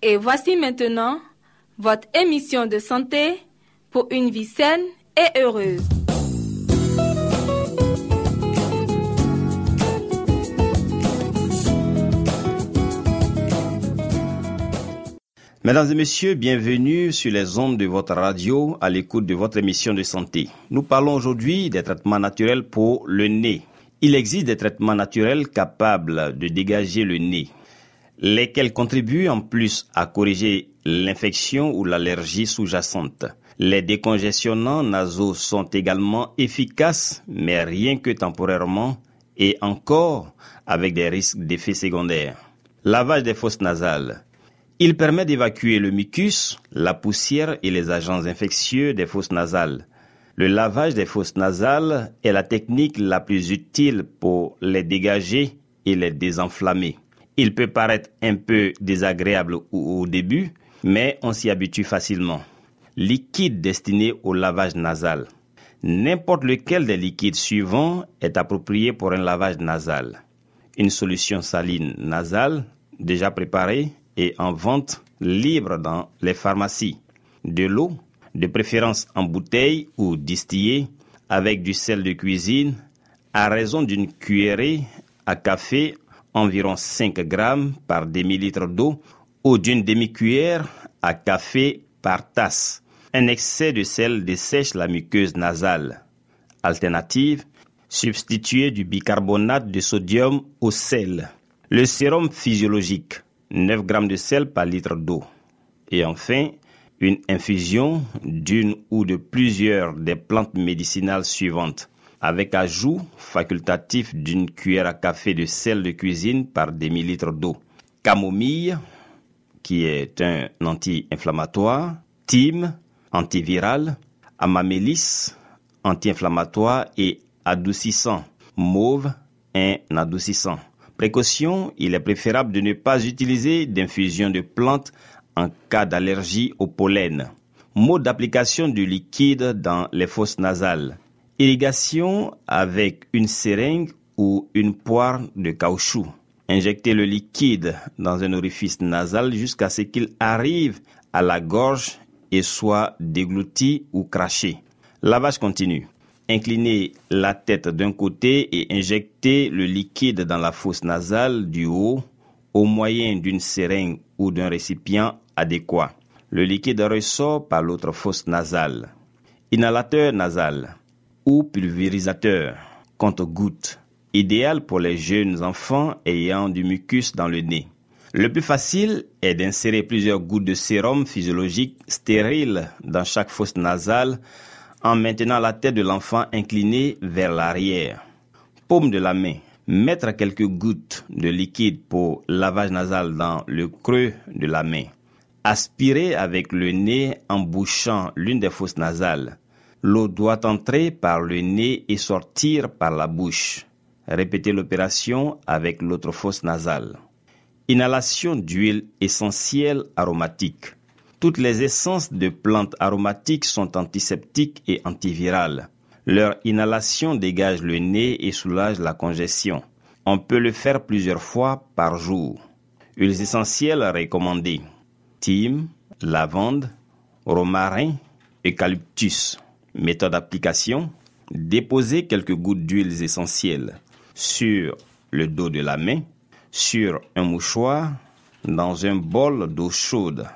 Et voici maintenant votre émission de santé pour une vie saine et heureuse. Mesdames et messieurs, bienvenue sur les ondes de votre radio à l'écoute de votre émission de santé. Nous parlons aujourd'hui des traitements naturels pour le nez. Il existe des traitements naturels capables de dégager le nez, lesquels contribuent en plus à corriger l'infection ou l'allergie sous-jacente. Les décongestionnants nasaux sont également efficaces, mais rien que temporairement et encore avec des risques d'effets secondaires. Lavage des fosses nasales. Il permet d'évacuer le mucus, la poussière et les agents infectieux des fosses nasales. Le lavage des fosses nasales est la technique la plus utile pour les dégager et les désenflammer. Il peut paraître un peu désagréable au, début, mais on s'y habitue facilement. Liquide destiné au lavage nasal. N'importe lequel des liquides suivants est approprié pour un lavage nasal. Une solution saline nasale déjà préparée et en vente libre dans les pharmacies. De l'eau, de préférence en bouteille ou distillée, avec du sel de cuisine, à raison d'une cuillerée à café, environ 5 grammes par demi-litre d'eau, ou d'une demi-cuillère à café par tasse. Un excès de sel dessèche la muqueuse nasale. Alternative, substituer du bicarbonate de sodium au sel. Le sérum physiologique, 9 grammes de sel par litre d'eau. Et enfin, une infusion d'une ou de plusieurs des plantes médicinales suivantes, avec ajout facultatif d'une cuillère à café de sel de cuisine par demi-litre d'eau. Camomille, qui est un anti-inflammatoire, thym, antiviral, amamélis, anti-inflammatoire et adoucissant, mauve, un adoucissant. Précaution, il est préférable de ne pas utiliser d'infusion de plantes en cas d'allergie au pollen. Mode d'application du liquide dans les fosses nasales. Irrigation avec une seringue ou une poire de caoutchouc. Injectez le liquide dans un orifice nasal jusqu'à ce qu'il arrive à la gorge et soit déglouti ou craché. Lavage continu. Inclinez la tête d'un côté et injectez le liquide dans la fosse nasale du haut au moyen d'une seringue ou d'un récipient adéquat. Le liquide ressort par l'autre fosse nasale. Inhalateur nasal ou pulvérisateur compte-gouttes, idéal pour les jeunes enfants ayant du mucus dans le nez. Le plus facile est d'insérer plusieurs gouttes de sérum physiologique stérile dans chaque fosse nasale en maintenant la tête de l'enfant inclinée vers l'arrière. Paume de la main. Mettre quelques gouttes de liquide pour lavage nasal dans le creux de la main. Aspirer avec le nez en bouchant l'une des fosses nasales. L'eau doit entrer par le nez et sortir par la bouche. Répétez l'opération avec l'autre fosse nasale. Inhalation d'huile essentielle aromatique. Toutes les essences de plantes aromatiques sont antiseptiques et antivirales. Leur inhalation dégage le nez et soulage la congestion. On peut le faire plusieurs fois par jour. Huiles essentielles recommandées. Thym, lavande, romarin, eucalyptus. Méthode d'application. Déposez quelques gouttes d'huiles essentielles sur le dos de la main, sur un mouchoir, dans un bol d'eau chaude.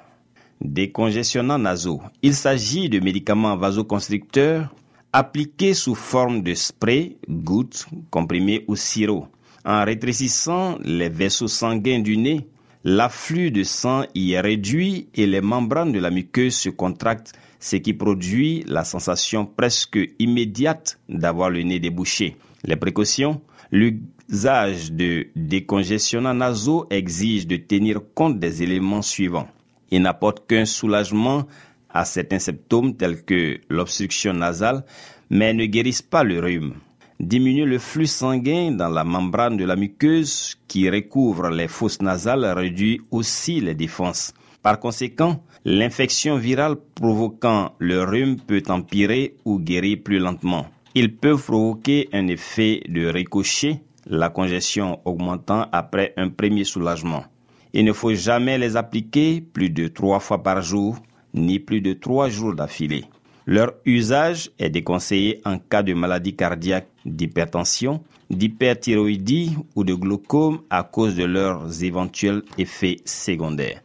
Décongestionnants nasaux. Il s'agit de médicaments vasoconstricteurs appliqués sous forme de spray, gouttes, comprimés ou sirop. En rétrécissant les vaisseaux sanguins du nez, l'afflux de sang y est réduit et les membranes de la muqueuse se contractent, ce qui produit la sensation presque immédiate d'avoir le nez débouché. Les précautions L'usage de décongestionnants nasaux exige de tenir compte des éléments suivants. Il n'apporte qu'un soulagement à certains symptômes tels que l'obstruction nasale, mais ne guérissent pas le rhume. Diminuer le flux sanguin dans la membrane de la muqueuse qui recouvre les fosses nasales réduit aussi les défenses. Par conséquent, l'infection virale provoquant le rhume peut empirer ou guérir plus lentement. Ils peuvent provoquer un effet de ricochet, la congestion augmentant après un premier soulagement. Il ne faut jamais les appliquer plus de trois fois par jour, ni plus de trois jours d'affilée. Leur usage est déconseillé en cas de maladie cardiaque, d'hypertension, d'hyperthyroïdie ou de glaucome à cause de leurs éventuels effets secondaires.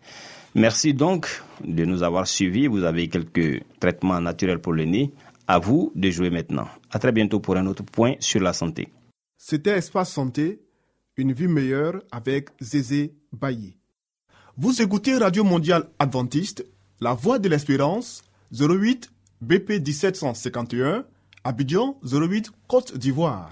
Merci donc de nous avoir suivis. Vous avez quelques traitements naturels pour le nez. À vous de jouer maintenant. À très bientôt pour un autre point sur la santé. C'était Espace Santé, une vie meilleure avec Zézé Bailly. Vous écoutez Radio Mondiale Adventiste, La Voix de l'Espérance, 08 BP 1751, Abidjan 08 Côte d'Ivoire.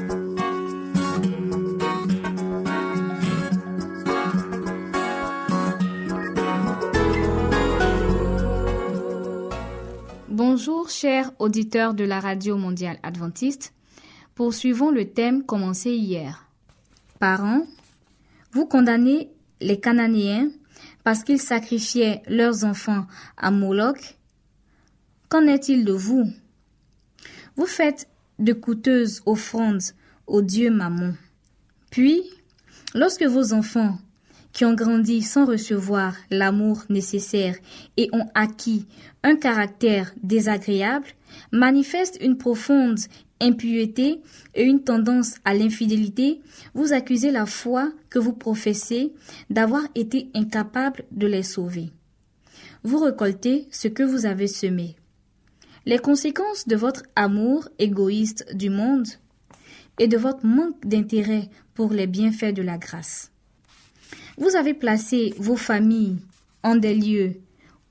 Bonjour chers auditeurs de la Radio mondiale adventiste. Poursuivons le thème commencé hier. Parents, vous condamnez les Cananéens parce qu'ils sacrifiaient leurs enfants à Moloch. Qu'en est-il de vous? Vous faites de coûteuses offrandes au dieu Mammon. Puis, lorsque vos enfants qui ont grandi sans recevoir l'amour nécessaire et ont acquis un caractère désagréable, manifestent une profonde impureté et une tendance à l'infidélité, vous accusez la foi que vous professez d'avoir été incapable de les sauver. Vous récoltez ce que vous avez semé. Les conséquences de votre amour égoïste du monde et de votre manque d'intérêt pour les bienfaits de la grâce. Vous avez placé vos familles en des lieux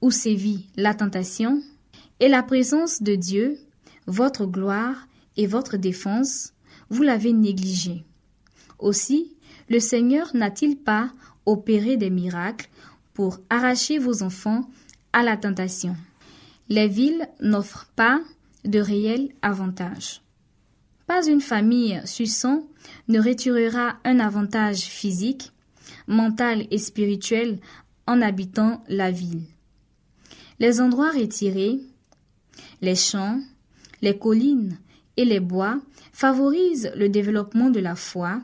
où sévit la tentation et la présence de Dieu, votre gloire et votre défense, vous l'avez négligé. Aussi, le Seigneur n'a-t-il pas opéré des miracles pour arracher vos enfants à la tentation Les villes n'offrent pas de réels avantages. Pas une famille suçant ne retirera un avantage physique, mental et spirituel en habitant la ville. Les endroits retirés, les champs, les collines et les bois favorisent le développement de la foi,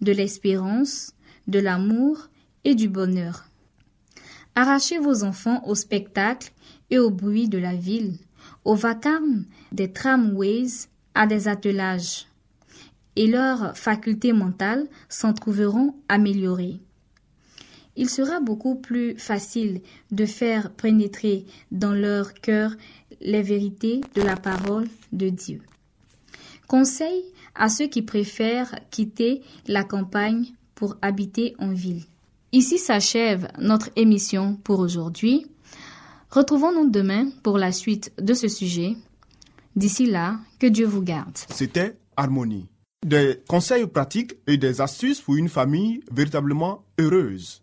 de l'espérance, de l'amour et du bonheur. Arrachez vos enfants au spectacle et au bruit de la ville, au vacarme des tramways, à des attelages, et leurs facultés mentales s'en trouveront améliorées. Il sera beaucoup plus facile de faire pénétrer dans leur cœur les vérités de la parole de Dieu. Conseil à ceux qui préfèrent quitter la campagne pour habiter en ville. Ici s'achève notre émission pour aujourd'hui. Retrouvons-nous demain pour la suite de ce sujet. D'ici là, que Dieu vous garde. C'était Harmonie. Des conseils pratiques et des astuces pour une famille véritablement heureuse.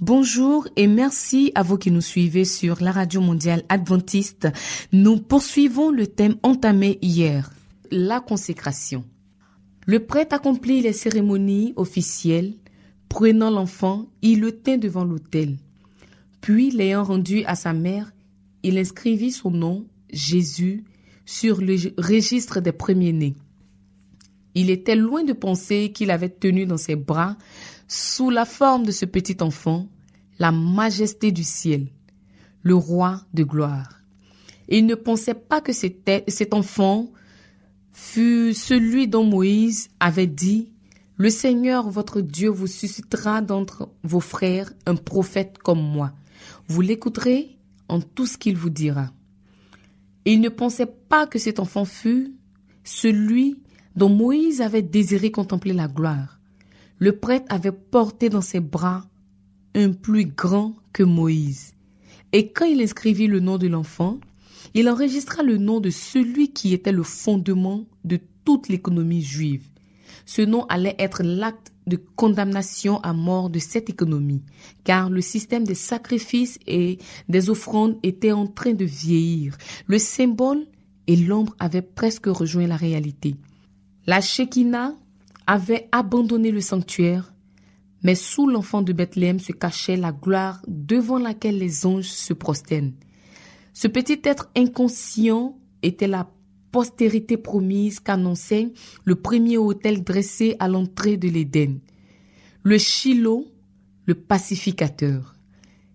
Bonjour et merci à vous qui nous suivez sur la radio mondiale adventiste. Nous poursuivons le thème entamé hier, la consécration. Le prêtre accomplit les cérémonies officielles. Prenant l'enfant, il le tint devant l'autel. Puis, l'ayant rendu à sa mère, il inscrivit son nom, Jésus, sur le registre des premiers-nés. Il était loin de penser qu'il avait tenu dans ses bras, sous la forme de ce petit enfant, la majesté du ciel, le roi de gloire. Il ne pensait pas que cet enfant fut celui dont Moïse avait dit, Le Seigneur votre Dieu vous suscitera d'entre vos frères un prophète comme moi. Vous l'écouterez en tout ce qu'il vous dira. il ne pensait pas que cet enfant fût celui dont Moïse avait désiré contempler la gloire. Le prêtre avait porté dans ses bras un plus grand que Moïse. Et quand il inscrivit le nom de l'enfant, il enregistra le nom de celui qui était le fondement de toute l'économie juive. Ce nom allait être l'acte de condamnation à mort de cette économie, car le système des sacrifices et des offrandes était en train de vieillir. Le symbole et l'ombre avaient presque rejoint la réalité. La Shekinah avait abandonné le sanctuaire, mais sous l'enfant de Bethléem se cachait la gloire devant laquelle les anges se prosternent. Ce petit être inconscient était la postérité promise qu'annonçait le premier autel dressé à l'entrée de l'Éden. Le Shiloh, le pacificateur.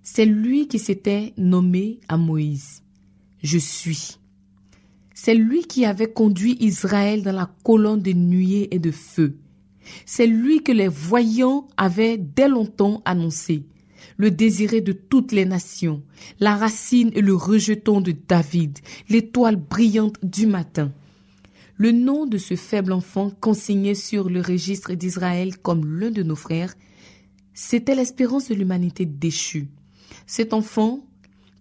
C'est lui qui s'était nommé à Moïse. Je suis. C'est lui qui avait conduit Israël dans la colonne de nuée et de feu. C'est lui que les voyants avaient dès longtemps annoncé le désiré de toutes les nations, la racine et le rejeton de David, l'étoile brillante du matin. Le nom de ce faible enfant consigné sur le registre d'Israël comme l'un de nos frères, c'était l'espérance de l'humanité déchue. Cet enfant,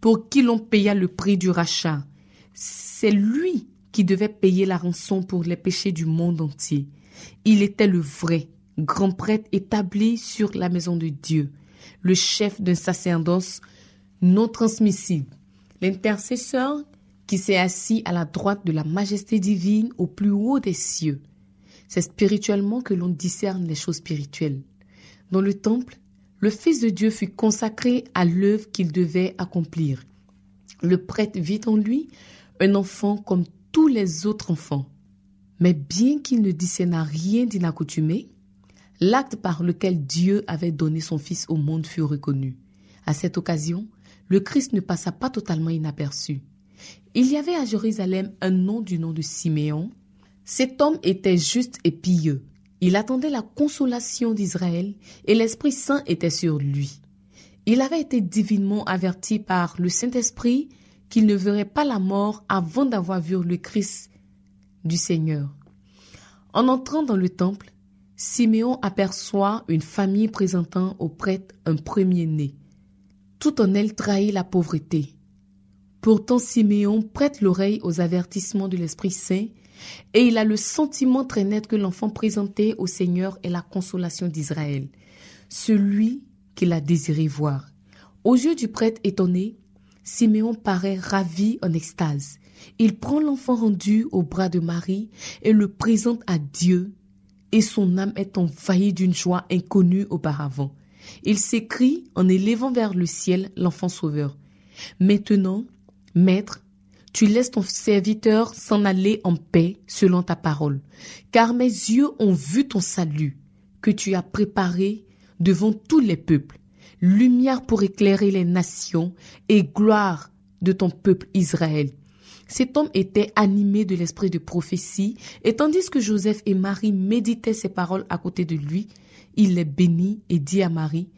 pour qui l'on paya le prix du rachat, c'est lui qui devait payer la rançon pour les péchés du monde entier. Il était le vrai grand prêtre établi sur la maison de Dieu le chef d'un sacerdoce non transmissible, l'intercesseur qui s'est assis à la droite de la majesté divine au plus haut des cieux. C'est spirituellement que l'on discerne les choses spirituelles. Dans le temple, le Fils de Dieu fut consacré à l'œuvre qu'il devait accomplir. Le prêtre vit en lui un enfant comme tous les autres enfants. Mais bien qu'il ne discerna rien d'inaccoutumé, L'acte par lequel Dieu avait donné son Fils au monde fut reconnu. À cette occasion, le Christ ne passa pas totalement inaperçu. Il y avait à Jérusalem un nom du nom de Siméon. Cet homme était juste et pieux. Il attendait la consolation d'Israël et l'Esprit Saint était sur lui. Il avait été divinement averti par le Saint-Esprit qu'il ne verrait pas la mort avant d'avoir vu le Christ du Seigneur. En entrant dans le temple, Siméon aperçoit une famille présentant au prêtre un premier-né. Tout en elle trahit la pauvreté. Pourtant Siméon prête l'oreille aux avertissements de l'Esprit Saint et il a le sentiment très net que l'enfant présenté au Seigneur est la consolation d'Israël, celui qu'il a désiré voir. Aux yeux du prêtre étonné, Siméon paraît ravi en extase. Il prend l'enfant rendu au bras de Marie et le présente à Dieu et son âme est envahie d'une joie inconnue auparavant. Il s'écrie en élevant vers le ciel l'enfant sauveur. Maintenant, Maître, tu laisses ton serviteur s'en aller en paix selon ta parole, car mes yeux ont vu ton salut que tu as préparé devant tous les peuples, lumière pour éclairer les nations et gloire de ton peuple Israël. Cet homme était animé de l'esprit de prophétie, et tandis que Joseph et Marie méditaient ces paroles à côté de lui, il les bénit et dit à Marie,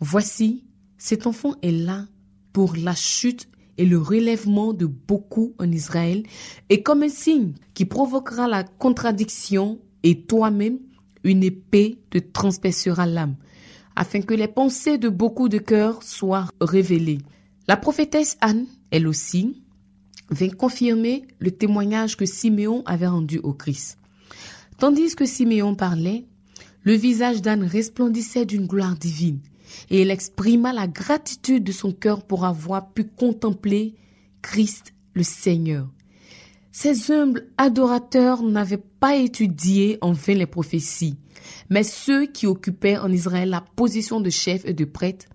Voici, cet enfant est là pour la chute et le relèvement de beaucoup en Israël, et comme un signe qui provoquera la contradiction, et toi-même, une épée te transpercera l'âme, afin que les pensées de beaucoup de cœurs soient révélées. La prophétesse Anne, elle aussi, vint confirmer le témoignage que Siméon avait rendu au Christ. Tandis que Siméon parlait, le visage d'Anne resplendissait d'une gloire divine, et elle exprima la gratitude de son cœur pour avoir pu contempler Christ le Seigneur. Ces humbles adorateurs n'avaient pas étudié en vain les prophéties, mais ceux qui occupaient en Israël la position de chef et de prêtre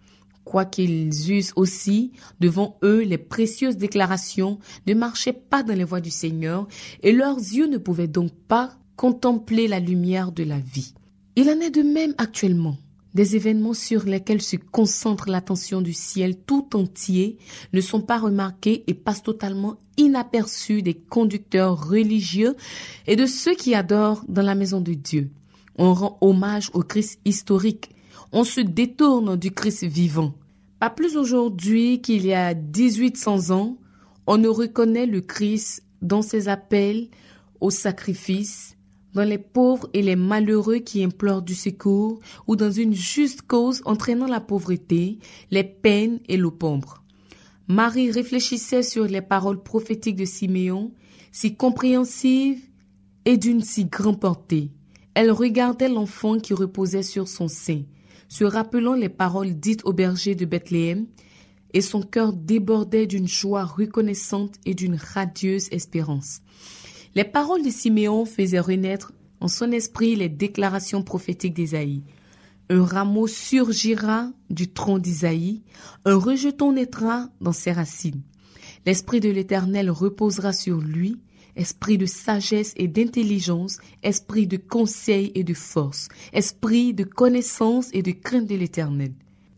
quoiqu'ils eussent aussi devant eux les précieuses déclarations, ne marchaient pas dans les voies du Seigneur, et leurs yeux ne pouvaient donc pas contempler la lumière de la vie. Il en est de même actuellement. Des événements sur lesquels se concentre l'attention du ciel tout entier ne sont pas remarqués et passent totalement inaperçus des conducteurs religieux et de ceux qui adorent dans la maison de Dieu. On rend hommage au Christ historique, on se détourne du Christ vivant. Pas plus aujourd'hui qu'il y a 1800 ans, on ne reconnaît le Christ dans ses appels au sacrifice, dans les pauvres et les malheureux qui implorent du secours, ou dans une juste cause entraînant la pauvreté, les peines et l'opombre. Marie réfléchissait sur les paroles prophétiques de Siméon, si compréhensives et d'une si grande portée. Elle regardait l'enfant qui reposait sur son sein se rappelant les paroles dites au berger de Bethléem, et son cœur débordait d'une joie reconnaissante et d'une radieuse espérance. Les paroles de Siméon faisaient renaître en son esprit les déclarations prophétiques d'Ésaïe. Un rameau surgira du tronc d'Isaïe, un rejeton naîtra dans ses racines. L'Esprit de l'Éternel reposera sur lui, esprit de sagesse et d'intelligence, esprit de conseil et de force, esprit de connaissance et de crainte de l'Éternel.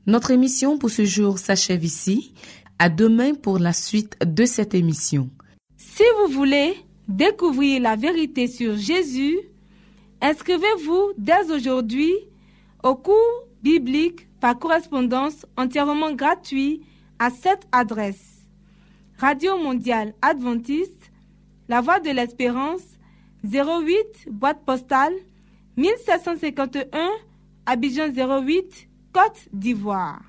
Notre émission pour ce jour s'achève ici. À demain pour la suite de cette émission. Si vous voulez découvrir la vérité sur Jésus, inscrivez-vous dès aujourd'hui au cours biblique par correspondance entièrement gratuit à cette adresse. Radio mondiale adventiste la Voix de l'Espérance, 08, boîte postale, 1751, Abidjan 08, Côte d'Ivoire.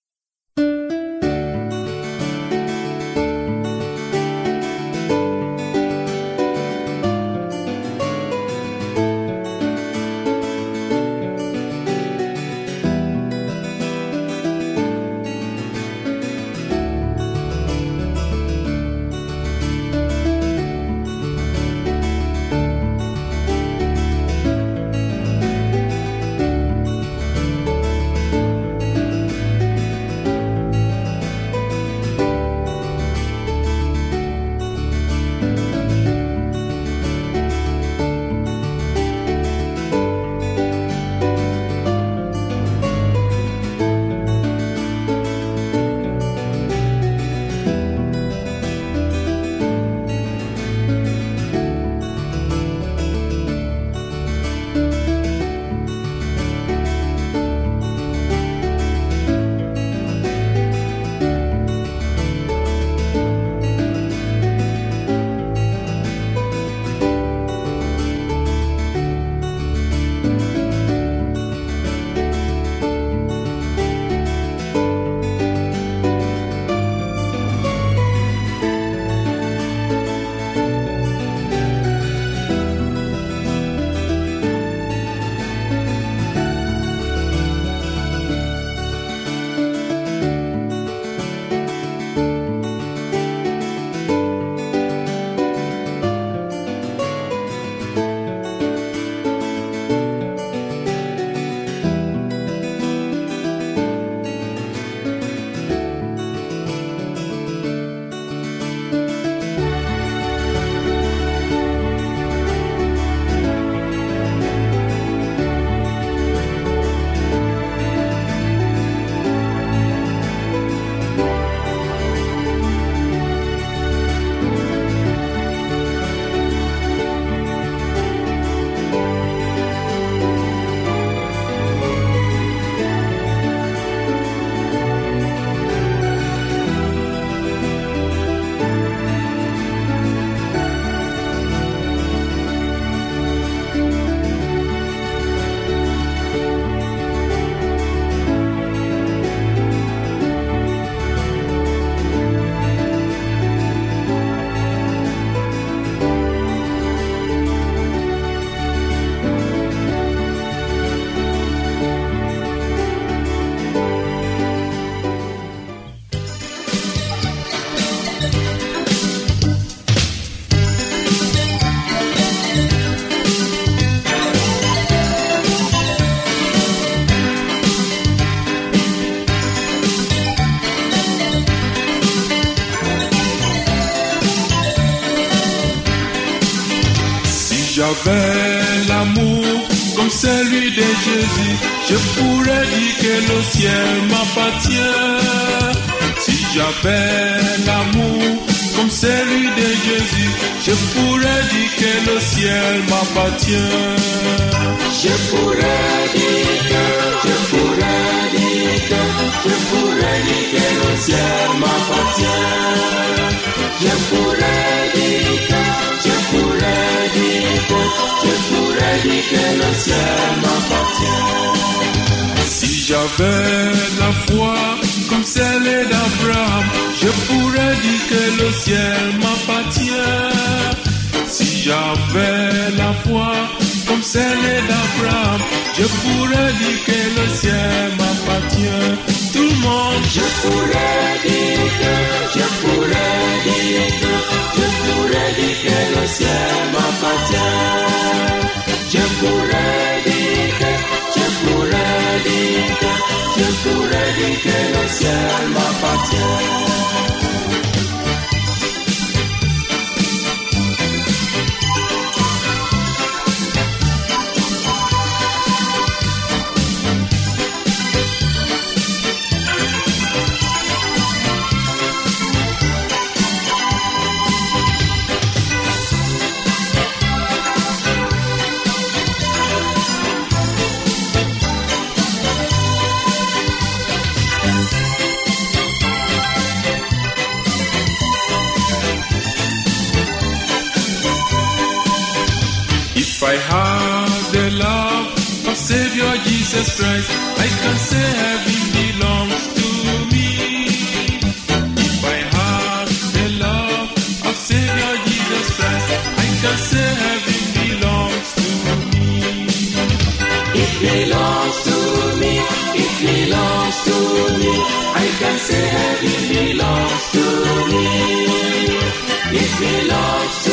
Je pourrais dire que le ciel m'appartient. Si j'avais l'amour comme celui de Jésus, je pourrais dire que le ciel m'appartient. Je pourrais dire que, je pourrais dire que, je pourrais dire que le ciel m'appartient. Je pourrais dire que, je pourrais dire que, je pourrais dire que le ciel m'appartient. Si j'avais la foi comme celle d'Abraham, je pourrais dire que le ciel m'appartient. Si j'avais la foi comme celle d'Abraham, je pourrais dire que le ciel m'appartient. Tout le monde, je pourrais dire que, je pourrais dire que, je pourrais dire que le ciel m'appartient. Que le ciel m'appartient. Jesus Christ, I can say heaven belongs to me. I have the love of Savior Jesus Christ, I can say heaven belongs to me. It belongs to me, it belongs to me. I can say heaven belongs to me. It belongs to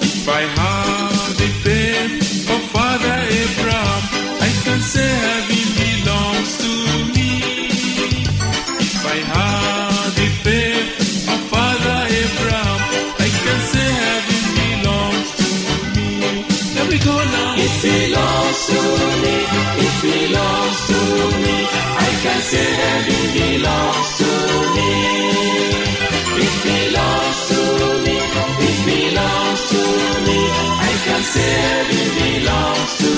If I have the faith of Father Abraham, I can say heaven belongs to me. If I have the faith of Father Abraham, I can say heaven belongs to me. Let me go now. It belongs to me, it belongs to me. It belongs to me. It belongs to me. It belongs to me. I can say vigilance soumise.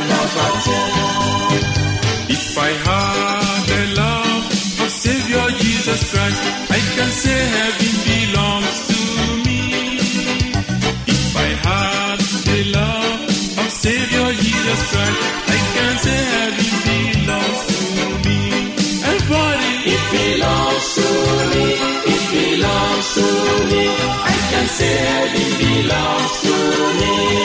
to me. I can say heaven belongs to me.